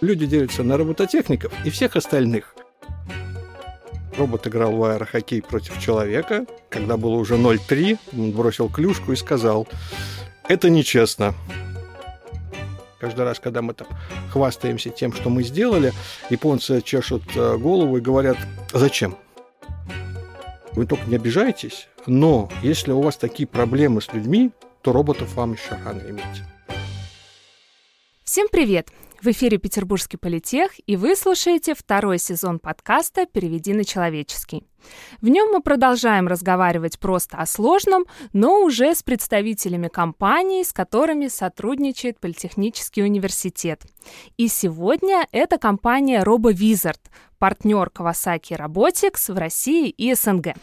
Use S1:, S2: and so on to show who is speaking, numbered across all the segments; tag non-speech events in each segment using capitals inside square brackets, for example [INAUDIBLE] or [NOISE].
S1: Люди делятся на робототехников и всех остальных. Робот играл в аэрохоккей против человека. Когда было уже 0-3, он бросил клюшку и сказал, это нечестно. Каждый раз, когда мы там хвастаемся тем, что мы сделали, японцы чешут э, голову и говорят, зачем? Вы только не обижайтесь, но если у вас такие проблемы с людьми, то роботов вам еще рано иметь.
S2: Всем привет! В эфире Петербургский политех, и вы слушаете второй сезон подкаста «Переведи на человеческий». В нем мы продолжаем разговаривать просто о сложном, но уже с представителями компаний, с которыми сотрудничает Политехнический университет. И сегодня это компания RoboVizard, партнер Kawasaki Robotics в России и СНГ.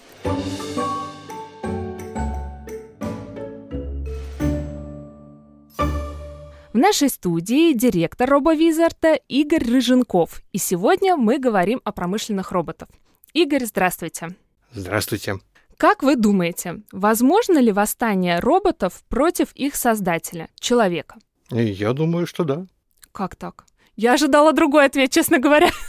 S2: В нашей студии директор робовизарта Игорь Рыженков. И сегодня мы говорим о промышленных роботах. Игорь, здравствуйте.
S1: Здравствуйте.
S2: Как вы думаете, возможно ли восстание роботов против их создателя, человека?
S1: Я думаю, что да.
S2: Как так? Я ожидала другой ответ, честно говоря. [LAUGHS]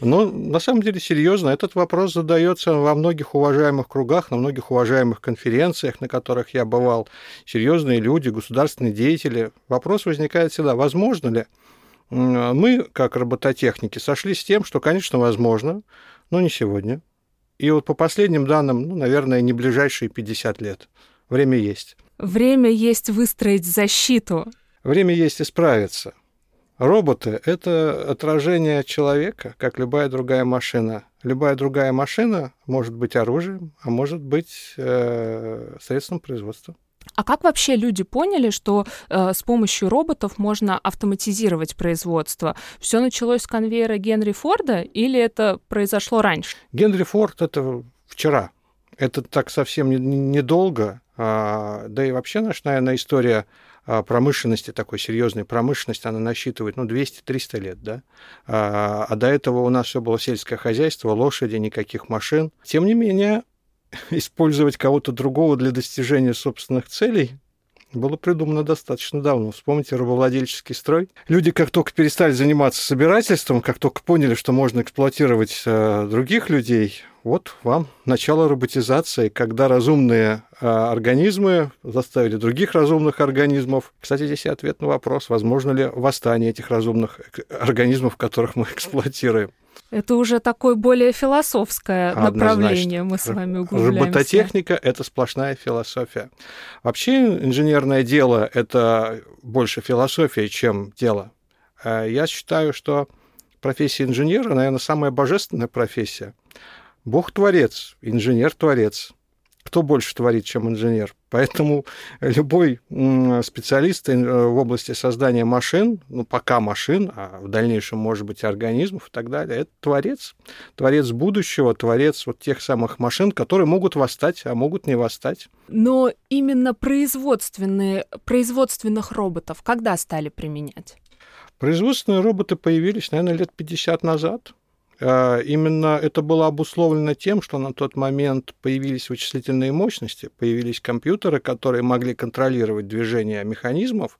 S1: Ну, на самом деле, серьезно, этот вопрос задается во многих уважаемых кругах, на многих уважаемых конференциях, на которых я бывал. Серьезные люди, государственные деятели. Вопрос возникает всегда, возможно ли? Мы, как робототехники, сошли с тем, что, конечно, возможно, но не сегодня. И вот по последним данным, ну, наверное, не ближайшие 50 лет. Время есть.
S2: Время есть выстроить защиту.
S1: Время есть исправиться. Роботы — это отражение человека, как любая другая машина. Любая другая машина может быть оружием, а может быть э, средством производства.
S2: А как вообще люди поняли, что э, с помощью роботов можно автоматизировать производство? Все началось с конвейера Генри Форда или это произошло раньше?
S1: Генри Форд это вчера. Это так совсем недолго. Не а, да и вообще наша, наверное, история промышленности, такой серьезной промышленности, она насчитывает, ну, 200-300 лет, да. А, а до этого у нас все было сельское хозяйство, лошади, никаких машин. Тем не менее, [LAUGHS] использовать кого-то другого для достижения собственных целей было придумано достаточно давно. Вспомните рабовладельческий строй. Люди, как только перестали заниматься собирательством, как только поняли, что можно эксплуатировать э, других людей, вот вам начало роботизации, когда разумные э, организмы заставили других разумных организмов. Кстати, здесь и ответ на вопрос, возможно ли восстание этих разумных э, организмов, которых мы [LAUGHS] эксплуатируем.
S2: Это уже такое более философское Однозначно. направление мы с вами углубляемся.
S1: Робототехника — это сплошная философия. Вообще инженерное дело — это больше философия, чем дело. Э, я считаю, что профессия инженера, наверное, самая божественная профессия. Бог творец, инженер творец кто больше творит, чем инженер. Поэтому любой специалист э, в области создания машин, ну, пока машин, а в дальнейшем, может быть, организмов и так далее, это творец. Творец будущего, творец вот тех самых машин, которые могут восстать, а могут не восстать.
S2: Но именно производственные, производственных роботов когда стали применять?
S1: Производственные роботы появились, наверное, лет 50 назад. А, именно это было обусловлено тем, что на тот момент появились вычислительные мощности, появились компьютеры, которые могли контролировать движение механизмов,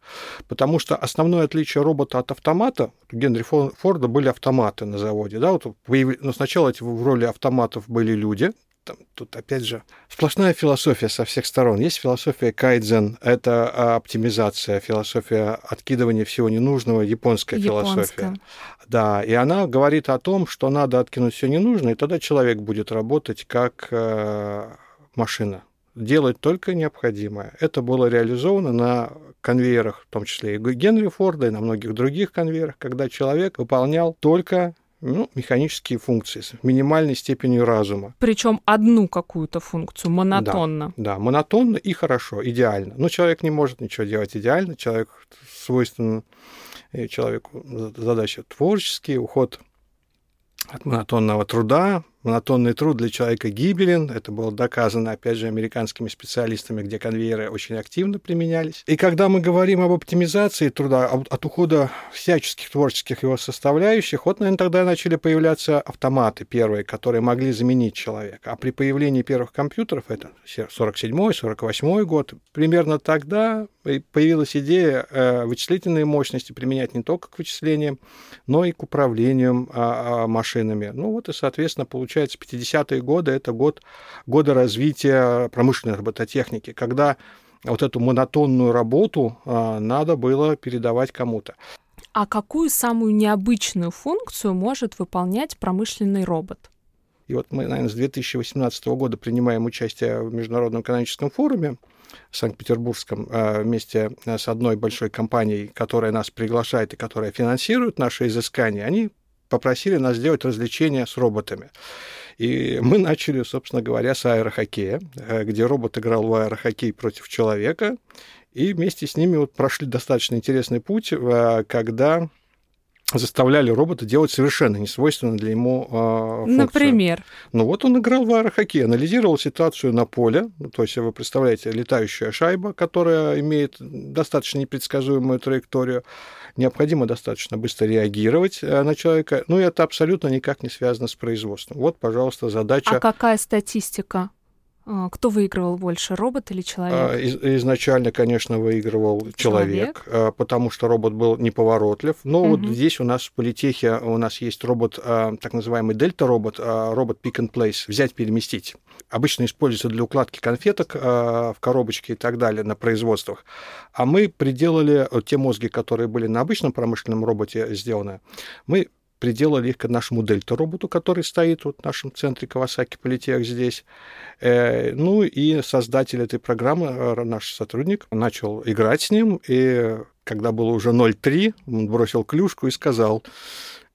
S1: потому что основное отличие робота от автомата, у Генри Форда были автоматы на заводе, да, вот появились, но сначала эти в роли автоматов были люди, там, тут, опять же, сплошная философия со всех сторон. Есть философия кайдзен, это а, оптимизация, философия откидывания всего ненужного, японская, японская философия. Да, и она говорит о том, что надо откинуть все ненужное, и тогда человек будет работать как э, машина делать только необходимое. Это было реализовано на конвейерах, в том числе и Генри Форда, и на многих других конвейерах, когда человек выполнял только ну, механические функции с минимальной степенью разума.
S2: Причем одну какую-то функцию, монотонно.
S1: Да, да, монотонно и хорошо, идеально. Но человек не может ничего делать идеально, человек свойственно человеку задача творческие, уход от монотонного труда, монотонный труд для человека гибелен. Это было доказано, опять же, американскими специалистами, где конвейеры очень активно применялись. И когда мы говорим об оптимизации труда, от ухода всяческих творческих его составляющих, вот, наверное, тогда начали появляться автоматы первые, которые могли заменить человека. А при появлении первых компьютеров, это 47-й, 48-й год, примерно тогда появилась идея э, вычислительные мощности применять не только к вычислениям, но и к управлению а, а, машинами. Ну вот и, соответственно, получается, 50-е годы – это год, годы развития промышленной робототехники, когда вот эту монотонную работу а, надо было передавать кому-то.
S2: А какую самую необычную функцию может выполнять промышленный робот?
S1: И вот мы, наверное, с 2018 года принимаем участие в Международном экономическом форуме в Санкт-Петербургском а, вместе с одной большой компанией, которая нас приглашает и которая финансирует наши изыскания. Они попросили нас сделать развлечения с роботами. И мы начали, собственно говоря, с аэрохоккея, э, где робот играл в аэрохоккей против человека, и вместе с ними вот прошли достаточно интересный путь, э, когда заставляли робота делать совершенно несвойственную для ему э, функцию.
S2: Например?
S1: Ну вот он играл в аэрохоккей, анализировал ситуацию на поле, ну, то есть вы представляете, летающая шайба, которая имеет достаточно непредсказуемую траекторию, необходимо достаточно быстро реагировать э, на человека, ну и это абсолютно никак не связано с производством. Вот, пожалуйста, задача...
S2: А какая статистика? А, кто выигрывал больше, робот или человек?
S1: А, изначально, конечно, выигрывал человек, человек, а, потому что робот был неповоротлив. Но угу. вот здесь у нас в политехе у нас есть робот, так называемый дельта-робот, робот pick and place, взять, переместить. Обычно используется для укладки конфеток в коробочке и так далее на производствах. А мы приделали те мозги, которые были на обычном промышленном роботе сделаны, мы приделали их к нашему дельта-роботу, который стоит вот в нашем центре Кавасаки Политех здесь. Э, ну и создатель этой программы, э, наш сотрудник, начал играть с ним, и когда было уже 0,3, он бросил клюшку и сказал,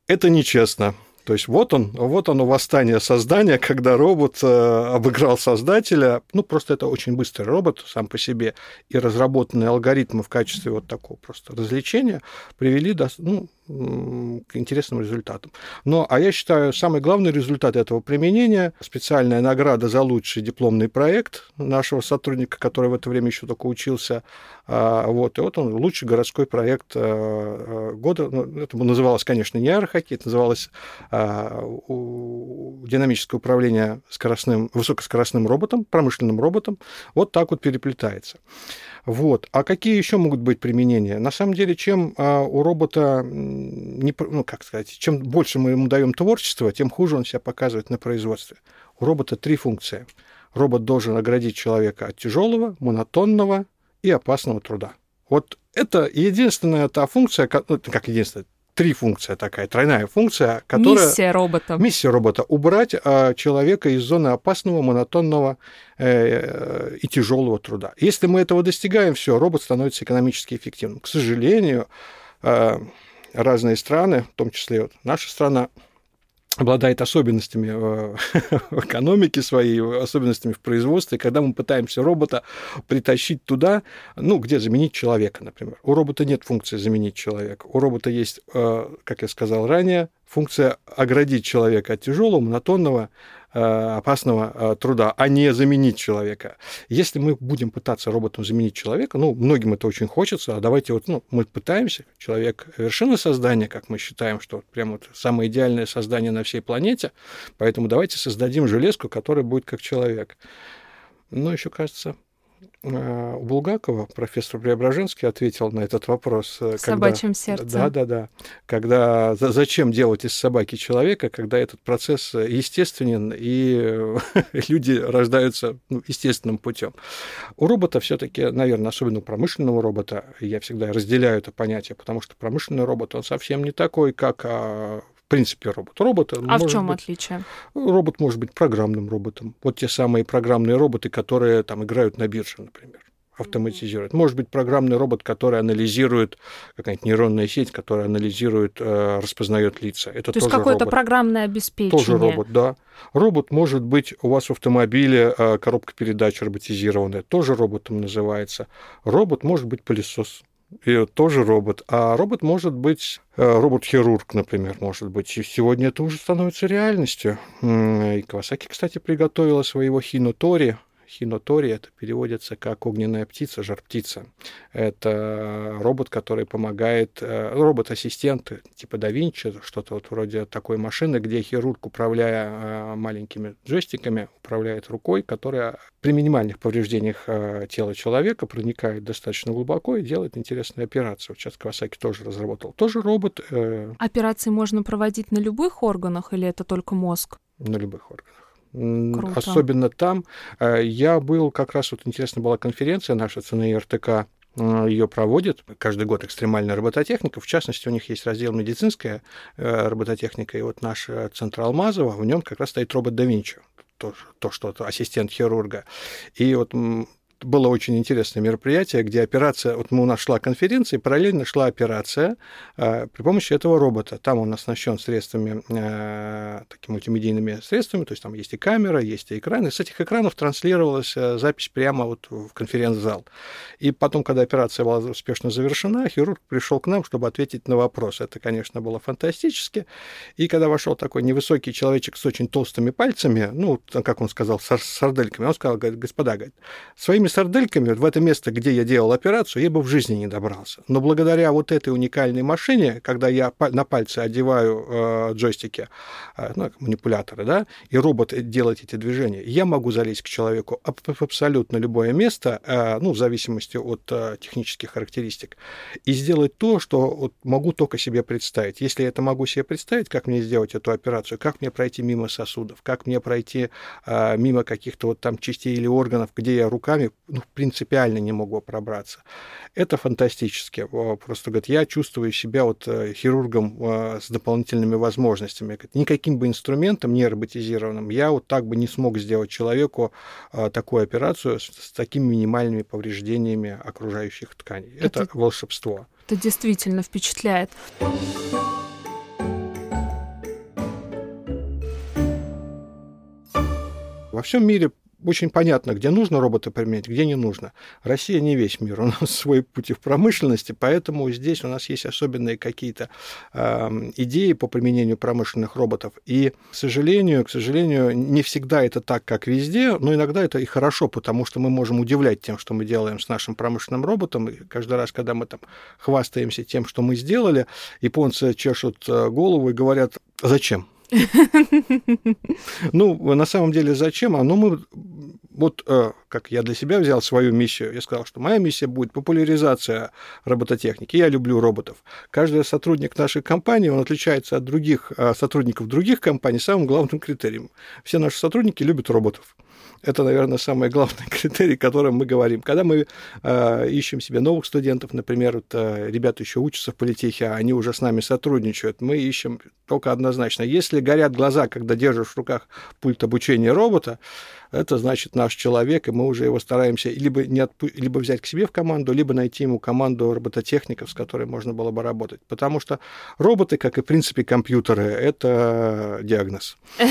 S1: это нечестно. То есть вот он, вот оно восстание создания, [LAUGHS] когда робот э, обыграл создателя. Ну, просто это очень быстрый робот сам по себе. И разработанные алгоритмы в качестве вот такого просто развлечения привели до, ну, к интересным результатам. Но, а я считаю, самый главный результат этого применения – специальная награда за лучший дипломный проект нашего сотрудника, который в это время еще только учился. А, вот, и вот он, лучший городской проект э, э, года. Ну, это называлось, конечно, не аэрохоккей, это называлось а, динамическое управление скоростным, высокоскоростным роботом, промышленным роботом. Вот так вот переплетается. Вот. А какие еще могут быть применения? На самом деле, чем а, у робота, не, ну, как сказать, чем больше мы ему даем творчества, тем хуже он себя показывает на производстве. У робота три функции. Робот должен оградить человека от тяжелого, монотонного и опасного труда. Вот это единственная та функция, ну, как единственная, три функции такая, тройная функция, которая...
S2: Миссия робота.
S1: Миссия робота – убрать а, человека из зоны опасного, монотонного э, и тяжелого труда. Если мы этого достигаем, все, робот становится экономически эффективным. К сожалению, э, разные страны, в том числе вот наша страна, обладает особенностями [LAUGHS] в экономике своей, особенностями в производстве, когда мы пытаемся робота притащить туда, ну, где заменить человека, например. У робота нет функции заменить человека. У робота есть, э, как я сказал ранее, функция оградить человека от тяжелого, монотонного, Э, опасного э, труда, а не заменить человека. Если мы будем пытаться роботом заменить человека, ну, многим это очень хочется, а давайте вот, ну, мы пытаемся, человек вершина создания, как мы считаем, что прям вот самое идеальное создание на всей планете, поэтому давайте создадим железку, которая будет как человек. Но еще кажется, Э, у Булгакова профессор Преображенский ответил на этот вопрос.
S2: Э, в когда... собачьем сердце.
S1: Да, да, да. Когда зачем делать из собаки человека, когда этот процесс естественен и [LAUGHS] люди рождаются ну, естественным путем. У робота все-таки, наверное, особенно у промышленного робота, я всегда разделяю это понятие, потому что промышленный робот, он совсем не такой, как а, в принципе, робот. Робот
S2: а в чем быть, отличие?
S1: Робот может быть программным роботом. Вот те самые программные роботы, которые там играют на бирже, например автоматизирует. Может быть, программный робот, который анализирует, какая-нибудь нейронная сеть, которая анализирует, э, распознает лица. Это
S2: То есть какое-то программное обеспечение.
S1: Тоже робот, да. Робот может быть у вас в автомобиле э, коробка передач роботизированная, тоже роботом называется. Робот может быть пылесос и тоже робот. А робот может быть, э, робот-хирург, например, может быть. И сегодня это уже становится реальностью. И Кавасаки, кстати, приготовила своего Хинутори, Хинотори это переводится как огненная птица, жар-птица. Это робот, который помогает, э, робот-ассистент типа да Винчи, что-то вот вроде такой машины, где хирург, управляя э, маленькими джойстиками, управляет рукой, которая при минимальных повреждениях э, тела человека проникает достаточно глубоко и делает интересную операцию. Сейчас Кавасаки тоже разработал. Тоже робот.
S2: Операции можно проводить на любых органах или это только мозг?
S1: На любых органах. Круто. Особенно там. Э, я был, как раз вот интересная была конференция наша ЦНИ РТК, э, ее проводит каждый год экстремальная робототехника. В частности, у них есть раздел медицинская э, робототехника, и вот наш центр Алмазова, в нем как раз стоит робот да Винчи то, то что -то, ассистент хирурга. И вот было очень интересное мероприятие, где операция, вот у нас шла конференция, параллельно шла операция э, при помощи этого робота. Там он оснащен средствами, э, такими мультимедийными средствами, то есть там есть и камера, есть и экраны. С этих экранов транслировалась э, запись прямо вот в конференц-зал. И потом, когда операция была успешно завершена, хирург пришел к нам, чтобы ответить на вопрос. Это, конечно, было фантастически. И когда вошел такой невысокий человечек с очень толстыми пальцами, ну, как он сказал, с сардельками, он сказал, говорит, господа, говорит, своими сардельками вот в это место, где я делал операцию, я бы в жизни не добрался. Но благодаря вот этой уникальной машине, когда я на пальцы одеваю э, джойстики, э, ну, манипуляторы, да, и робот делает эти движения, я могу залезть к человеку в абсолютно любое место, э, ну, в зависимости от э, технических характеристик, и сделать то, что вот, могу только себе представить. Если я это могу себе представить, как мне сделать эту операцию, как мне пройти мимо сосудов, как мне пройти э, мимо каких-то вот там частей или органов, где я руками ну, принципиально не могу пробраться. Это фантастически. Просто, говорит, я чувствую себя вот э, хирургом э, с дополнительными возможностями. Никаким бы инструментом, не роботизированным, я вот так бы не смог сделать человеку э, такую операцию с, с такими минимальными повреждениями окружающих тканей. Это, это волшебство.
S2: Это действительно впечатляет.
S1: Во всем мире очень понятно, где нужно робота применять, где не нужно. Россия не весь мир, у нас [LAUGHS] свой путь в промышленности, поэтому здесь у нас есть особенные какие-то э, идеи по применению промышленных роботов. И, к сожалению, к сожалению, не всегда это так, как везде, но иногда это и хорошо, потому что мы можем удивлять тем, что мы делаем с нашим промышленным роботом. И каждый раз, когда мы там хвастаемся тем, что мы сделали, японцы чешут э, голову и говорят, зачем? Ну, на самом деле, зачем? А ну, мы вот э, как я для себя взял свою миссию, я сказал, что моя миссия будет популяризация робототехники. Я люблю роботов. Каждый сотрудник нашей компании, он отличается от других э, сотрудников других компаний самым главным критерием. Все наши сотрудники любят роботов. Это, наверное, самый главный [LAUGHS] критерий, о котором мы говорим. Когда мы э, ищем себе новых студентов, например, вот, э, ребята еще учатся в политехе, а они уже с нами сотрудничают, мы ищем только однозначно. Если горят глаза, когда держишь в руках пульт обучения робота, это значит наш человек, и мы уже его стараемся либо, не отпу- либо взять к себе в команду, либо найти ему команду робототехников, с которой можно было бы работать. Потому что роботы, как и, в принципе, компьютеры, это диагноз. [LAUGHS]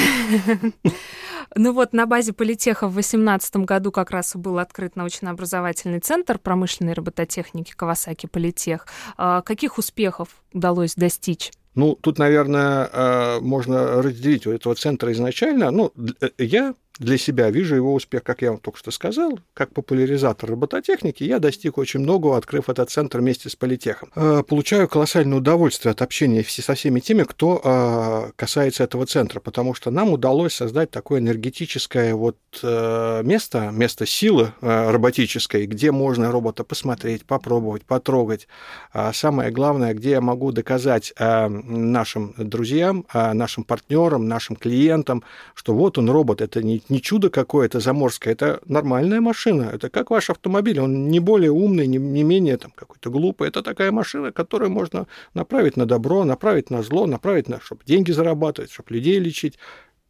S2: Ну вот на базе политеха в 2018 году как раз был открыт научно-образовательный центр промышленной робототехники Кавасаки Политех. А каких успехов удалось достичь?
S1: Ну, тут, наверное, э, можно разделить у этого центра изначально. Ну, э, я для себя вижу его успех, как я вам только что сказал, как популяризатор робототехники, я достиг очень многого, открыв этот центр вместе с политехом. Э, получаю колоссальное удовольствие от общения со всеми теми, кто э, касается этого центра, потому что нам удалось создать такое энергетическое вот э, место, место силы роботической, где можно робота посмотреть, попробовать, потрогать. А самое главное, где я могу доказать нашим друзьям, нашим партнерам, нашим клиентам, что вот он робот, это не не чудо какое-то заморское, это нормальная машина. Это как ваш автомобиль, он не более умный, не, не менее там какой-то глупый. Это такая машина, которую можно направить на добро, направить на зло, направить на, чтобы деньги зарабатывать, чтобы людей лечить.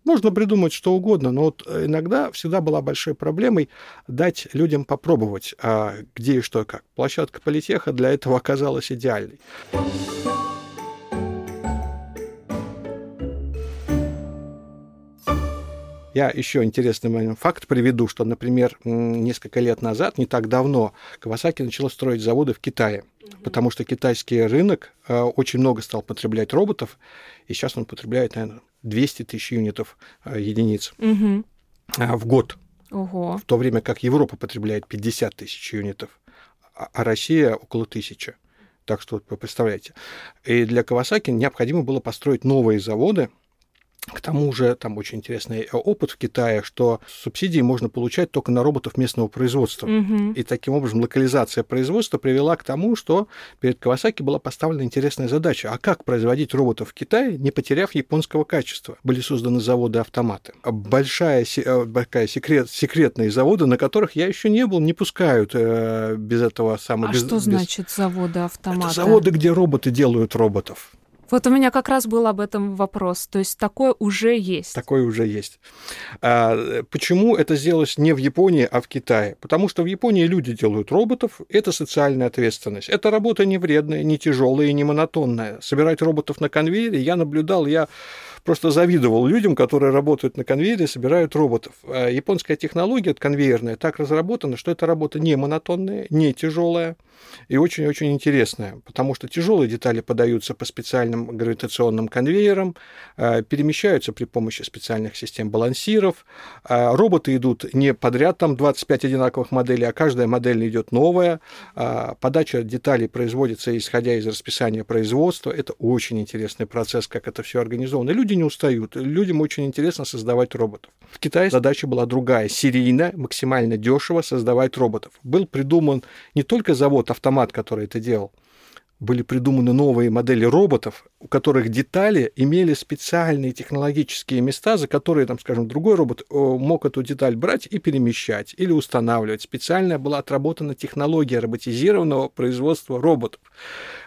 S1: Можно придумать что угодно, но вот иногда всегда была большой проблемой дать людям попробовать, а где и что и как. Площадка политеха для этого оказалась идеальной. Я еще интересный факт приведу, что, например, несколько лет назад, не так давно, Кавасаки начала строить заводы в Китае, потому что китайский рынок э, очень много стал потреблять роботов, и сейчас он потребляет, наверное, 200 тысяч юнитов э, единиц угу. в год. Ого. В то время как Европа потребляет 50 тысяч юнитов, а, а Россия около тысячи. Так что вы представляете. И для Кавасаки необходимо было построить новые заводы, к тому же там очень интересный э, опыт в Китае, что субсидии можно получать только на роботов местного производства. Угу. И таким образом локализация производства привела к тому, что перед Кавасаки была поставлена интересная задача. А как производить роботов в Китае, не потеряв японского качества? Были созданы заводы-автоматы. Большая, э, такая секрет, секретные заводы, на которых я еще не был, не пускают э, без этого самого...
S2: А
S1: без,
S2: что
S1: без...
S2: значит заводы-автоматы?
S1: Это заводы, где роботы делают роботов.
S2: Вот у меня как раз был об этом вопрос. То есть такое уже есть.
S1: Такое уже есть. А, почему это сделалось не в Японии, а в Китае? Потому что в Японии люди делают роботов, это социальная ответственность. Это работа не вредная, не тяжелая и не монотонная. Собирать роботов на конвейере я наблюдал, я просто завидовал людям, которые работают на конвейере, собирают роботов. А японская технология конвейерная так разработана, что эта работа не монотонная, не тяжелая и очень-очень интересная, потому что тяжелые детали подаются по специальным гравитационным конвейерам, а, перемещаются при помощи специальных систем балансиров. А роботы идут не подряд, там 25 одинаковых моделей, а каждая модель идет новая. Подача деталей производится исходя из расписания производства. Это очень интересный процесс, как это все организовано. Люди люди не устают. Людям очень интересно создавать роботов. В Китае задача была другая. Серийно, максимально дешево создавать роботов. Был придуман не только завод-автомат, который это делал, были придуманы новые модели роботов, у которых детали имели специальные технологические места, за которые, там, скажем, другой робот э, мог эту деталь брать и перемещать или устанавливать. Специально была отработана технология роботизированного производства роботов.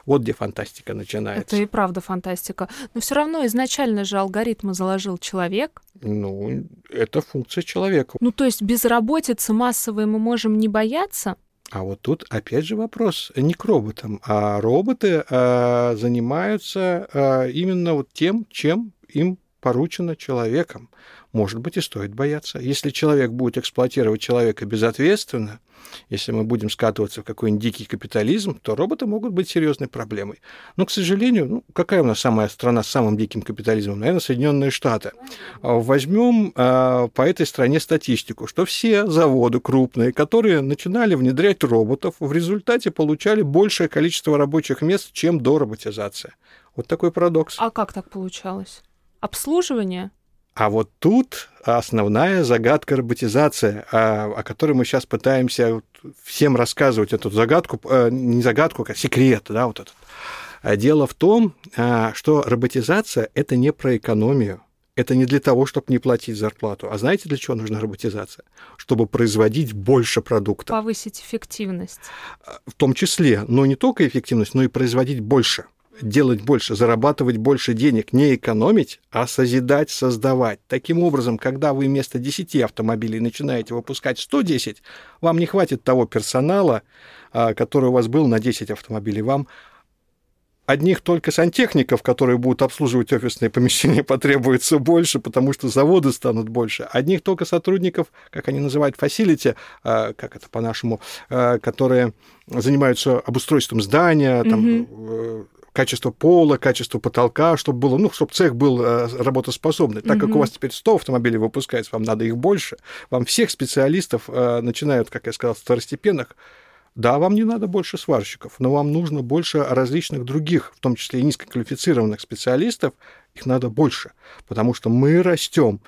S1: Вот где фантастика начинается.
S2: Это и правда фантастика. Но все равно изначально же алгоритмы заложил человек.
S1: Ну, это функция человека.
S2: Ну, то есть безработицы массовой мы можем не бояться?
S1: А вот тут опять же вопрос. Не к роботам, а роботы а, занимаются а, именно вот тем, чем им поручено человеком. Может быть, и стоит бояться. Если человек будет эксплуатировать человека безответственно, если мы будем скатываться в какой-нибудь дикий капитализм, то роботы могут быть серьезной проблемой. Но, к сожалению, ну, какая у нас самая страна с самым диким капитализмом? Наверное, Соединенные Штаты. Возьмем э, по этой стране статистику, что все заводы крупные, которые начинали внедрять роботов, в результате получали большее количество рабочих мест, чем до роботизации. Вот такой парадокс.
S2: А как так получалось? Обслуживание?
S1: А вот тут основная загадка роботизации, о, о которой мы сейчас пытаемся всем рассказывать эту загадку, э, не загадку, а секрет, да, вот этот. А дело в том, а, что роботизация – это не про экономию, это не для того, чтобы не платить зарплату. А знаете, для чего нужна роботизация? Чтобы производить больше продукта.
S2: Повысить эффективность.
S1: В том числе, но не только эффективность, но и производить больше – делать больше, зарабатывать больше денег, не экономить, а созидать, создавать. Таким образом, когда вы вместо 10 автомобилей начинаете выпускать 110, вам не хватит того персонала, а, который у вас был на 10 автомобилей. Вам одних только сантехников, которые будут обслуживать офисные помещения, [LAUGHS] потребуется больше, потому что заводы станут больше. Одних только сотрудников, как они называют, фасилити, как это по-нашему, а, которые занимаются обустройством здания, там, mm качество пола, качество потолка, чтобы было, ну, чтобы цех был э, работоспособный. Так как у вас теперь 100 автомобилей выпускается, вам надо их больше, вам всех специалистов э, начинают, как я сказал, второстепенных, да, вам не надо больше сварщиков, но вам нужно больше различных других, в том числе и низкоквалифицированных специалистов, их надо больше, потому что мы растем.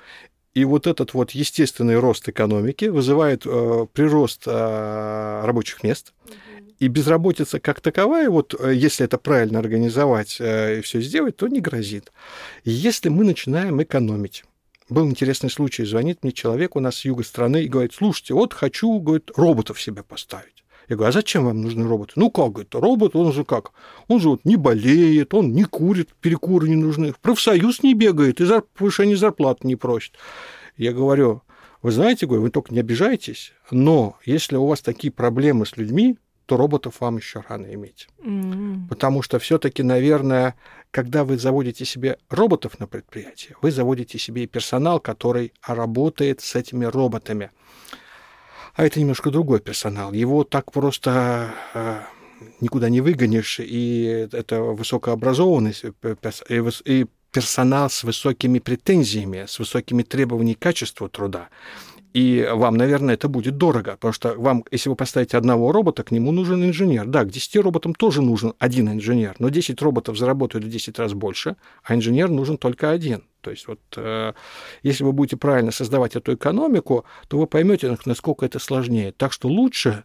S1: И вот этот вот естественный рост экономики вызывает э, прирост э, рабочих мест. И безработица как таковая, вот э, если это правильно организовать э, и все сделать, то не грозит. Если мы начинаем экономить, был интересный случай, звонит мне человек у нас с юга страны и говорит, слушайте, вот хочу, говорит, роботов себе поставить. Я говорю, а зачем вам нужны роботы? Ну как, говорит, робот, он же как? Он же вот не болеет, он не курит, перекуры не нужны, в профсоюз не бегает и зар... повышение зарплаты не просит. Я говорю, вы знаете, говорю, вы только не обижайтесь, но если у вас такие проблемы с людьми, то роботов вам еще рано иметь. Mm-hmm. Потому что все-таки, наверное, когда вы заводите себе роботов на предприятии, вы заводите себе персонал, который работает с этими роботами. А это немножко другой персонал. Его так просто э, никуда не выгонишь, и это высокообразованность, и персонал с высокими претензиями, с высокими требованиями к качеству труда. И вам, наверное, это будет дорого, потому что вам, если вы поставите одного робота, к нему нужен инженер. Да, к 10 роботам тоже нужен один инженер, но 10 роботов заработают в 10 раз больше, а инженер нужен только один. То есть вот э, если вы будете правильно создавать эту экономику, то вы поймете, насколько это сложнее. Так что лучше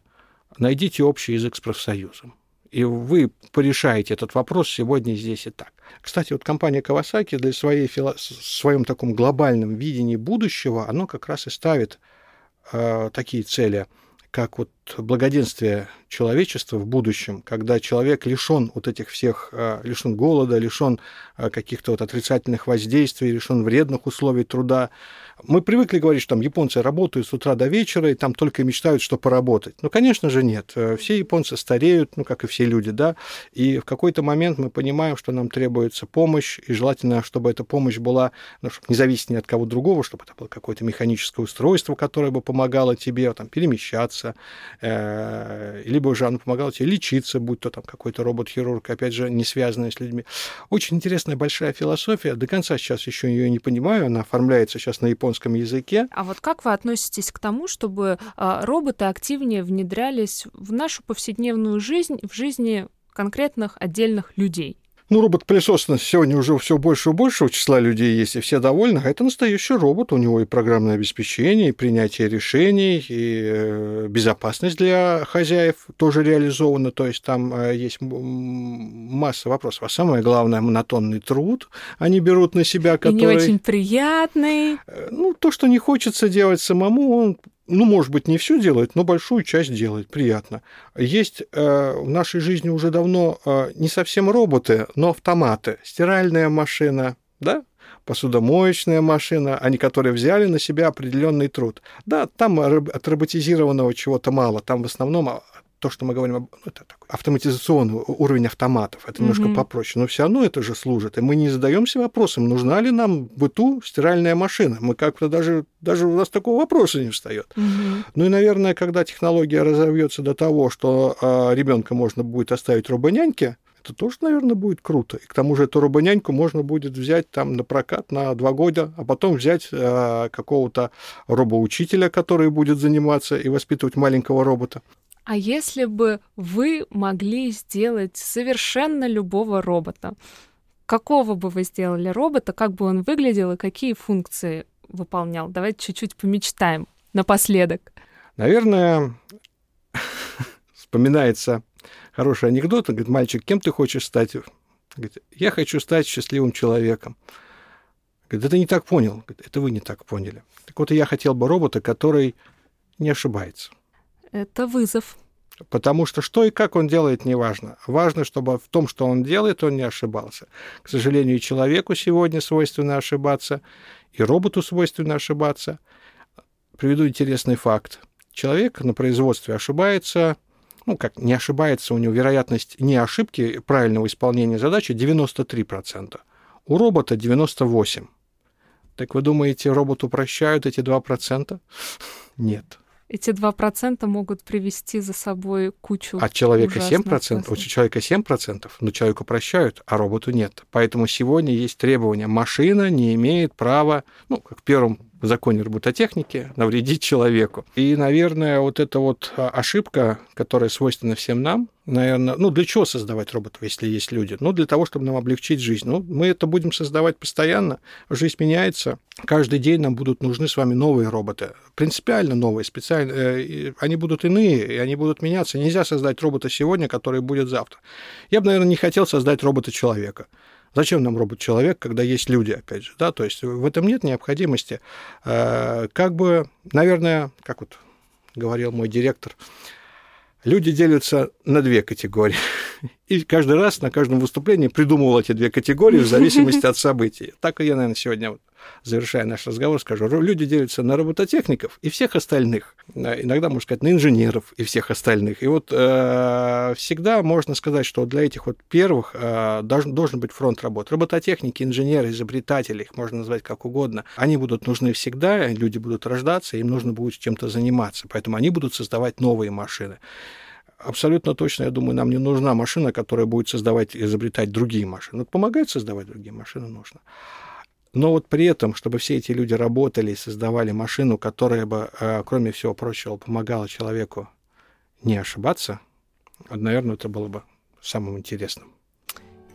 S1: найдите общий язык с профсоюзом и вы порешаете этот вопрос сегодня здесь и так. Кстати, вот компания Kawasaki для своей фило... своем таком глобальном видении будущего, оно как раз и ставит э, такие цели, как вот благоденствие человечества в будущем, когда человек лишен вот этих всех, э, лишен голода, лишен э, каких-то вот отрицательных воздействий, лишен вредных условий труда, мы привыкли говорить, что там японцы работают с утра до вечера, и там только мечтают, что поработать. Ну, конечно же, нет. Э, все японцы стареют, ну, как и все люди, да, и в какой-то момент мы понимаем, что нам требуется помощь, и желательно, чтобы эта помощь была, ну, не зависеть ни от кого другого, чтобы это было какое-то механическое устройство, которое бы помогало тебе там, перемещаться, э, либо уже оно помогало тебе лечиться, будь то там какой-то робот-хирург, опять же, не связанный с людьми. Очень интересная большая философия. До конца сейчас еще ее не понимаю, она оформляется сейчас на японском японском языке.
S2: А вот как вы относитесь к тому, чтобы а, роботы активнее внедрялись в нашу повседневную жизнь, в жизни конкретных отдельных людей?
S1: Ну, робот-пылесос сегодня уже все больше и больше числа людей есть, и все довольны. А это настоящий робот. У него и программное обеспечение, и принятие решений, и э, безопасность для хозяев тоже реализована. То есть там э, есть масса вопросов. А самое главное, монотонный труд они берут на себя, который... И
S2: не очень приятный.
S1: Э, ну, то, что не хочется делать самому, он ну, может быть, не все делает, но большую часть делает, приятно. Есть э, в нашей жизни уже давно э, не совсем роботы, но автоматы. Стиральная машина, да, посудомоечная машина, они которые взяли на себя определенный труд. Да, там от роботизированного чего-то мало, там в основном а, то, что мы говорим, ну, это такой автоматизационный уровень автоматов, это немножко mm-hmm. попроще, но все равно это же служит. И мы не задаемся вопросом, нужна ли нам в быту стиральная машина. Мы как-то даже, даже у нас такого вопроса не встает. Mm-hmm. Ну и, наверное, когда технология разовьется до того, что э, ребенка можно будет оставить робоняньке, это тоже, наверное, будет круто. И к тому же эту робоняньку можно будет взять там на прокат на два года, а потом взять э, какого-то робоучителя, который будет заниматься и воспитывать маленького робота.
S2: А если бы вы могли сделать совершенно любого робота, какого бы вы сделали робота, как бы он выглядел и какие функции выполнял? Давайте чуть-чуть помечтаем напоследок.
S1: Наверное, [LAUGHS] вспоминается хороший анекдот. Он говорит, мальчик, кем ты хочешь стать? Говорит, я хочу стать счастливым человеком. Говорит, это не так понял. Говорит, это вы не так поняли. Так вот, я хотел бы робота, который не ошибается.
S2: Это вызов.
S1: Потому что что и как он делает, не важно. Важно, чтобы в том, что он делает, он не ошибался. К сожалению, и человеку сегодня свойственно ошибаться, и роботу свойственно ошибаться. Приведу интересный факт. Человек на производстве ошибается, ну, как не ошибается, у него вероятность не ошибки правильного исполнения задачи 93%. У робота 98%. Так вы думаете, роботу прощают эти 2%? Нет
S2: эти 2% могут привести за собой кучу
S1: От человека 7%, у человека 7%, но человеку прощают, а роботу нет. Поэтому сегодня есть требование. Машина не имеет права, ну, как в первом законе робототехники, навредить человеку. И, наверное, вот эта вот а, ошибка, которая свойственна всем нам, наверное, ну, для чего создавать роботов, если есть люди? Ну, для того, чтобы нам облегчить жизнь. Ну, мы это будем создавать постоянно, жизнь меняется, каждый день нам будут нужны с вами новые роботы, принципиально новые, специально, э, они будут иные, и они будут меняться. Нельзя создать робота сегодня, который будет завтра. Я бы, наверное, не хотел создать робота-человека. Зачем нам робот-человек, когда есть люди, опять же, да, то есть в этом нет необходимости. Э, как бы, наверное, как вот говорил мой директор, люди делятся на две категории. [LAUGHS] И каждый раз на каждом выступлении придумывал эти две категории в зависимости от событий. Так и я, наверное, сегодня завершая наш разговор, скажу, люди делятся на робототехников и всех остальных. Иногда, можно сказать, на инженеров и всех остальных. И вот э, всегда можно сказать, что для этих вот первых э, должен, должен быть фронт работ. Робототехники, инженеры, изобретатели, их можно назвать как угодно, они будут нужны всегда, люди будут рождаться, им нужно будет чем-то заниматься. Поэтому они будут создавать новые машины абсолютно точно, я думаю, нам не нужна машина, которая будет создавать, изобретать другие машины. Вот помогает создавать другие машины нужно. Но вот при этом, чтобы все эти люди работали и создавали машину, которая бы, э, кроме всего прочего, помогала человеку не ошибаться, наверное, это было бы самым интересным.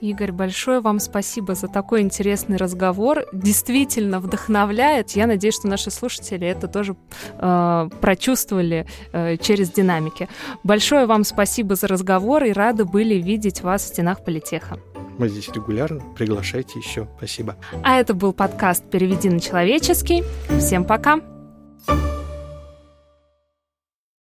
S2: Игорь, большое вам спасибо за такой интересный разговор. Действительно вдохновляет. Я надеюсь, что наши слушатели это тоже э, прочувствовали э, через динамики. Большое вам спасибо за разговор и рады были видеть вас в стенах политеха.
S1: Мы здесь регулярно. Приглашайте еще. Спасибо.
S2: А это был подкаст «Переведи на человеческий». Всем пока! Пока.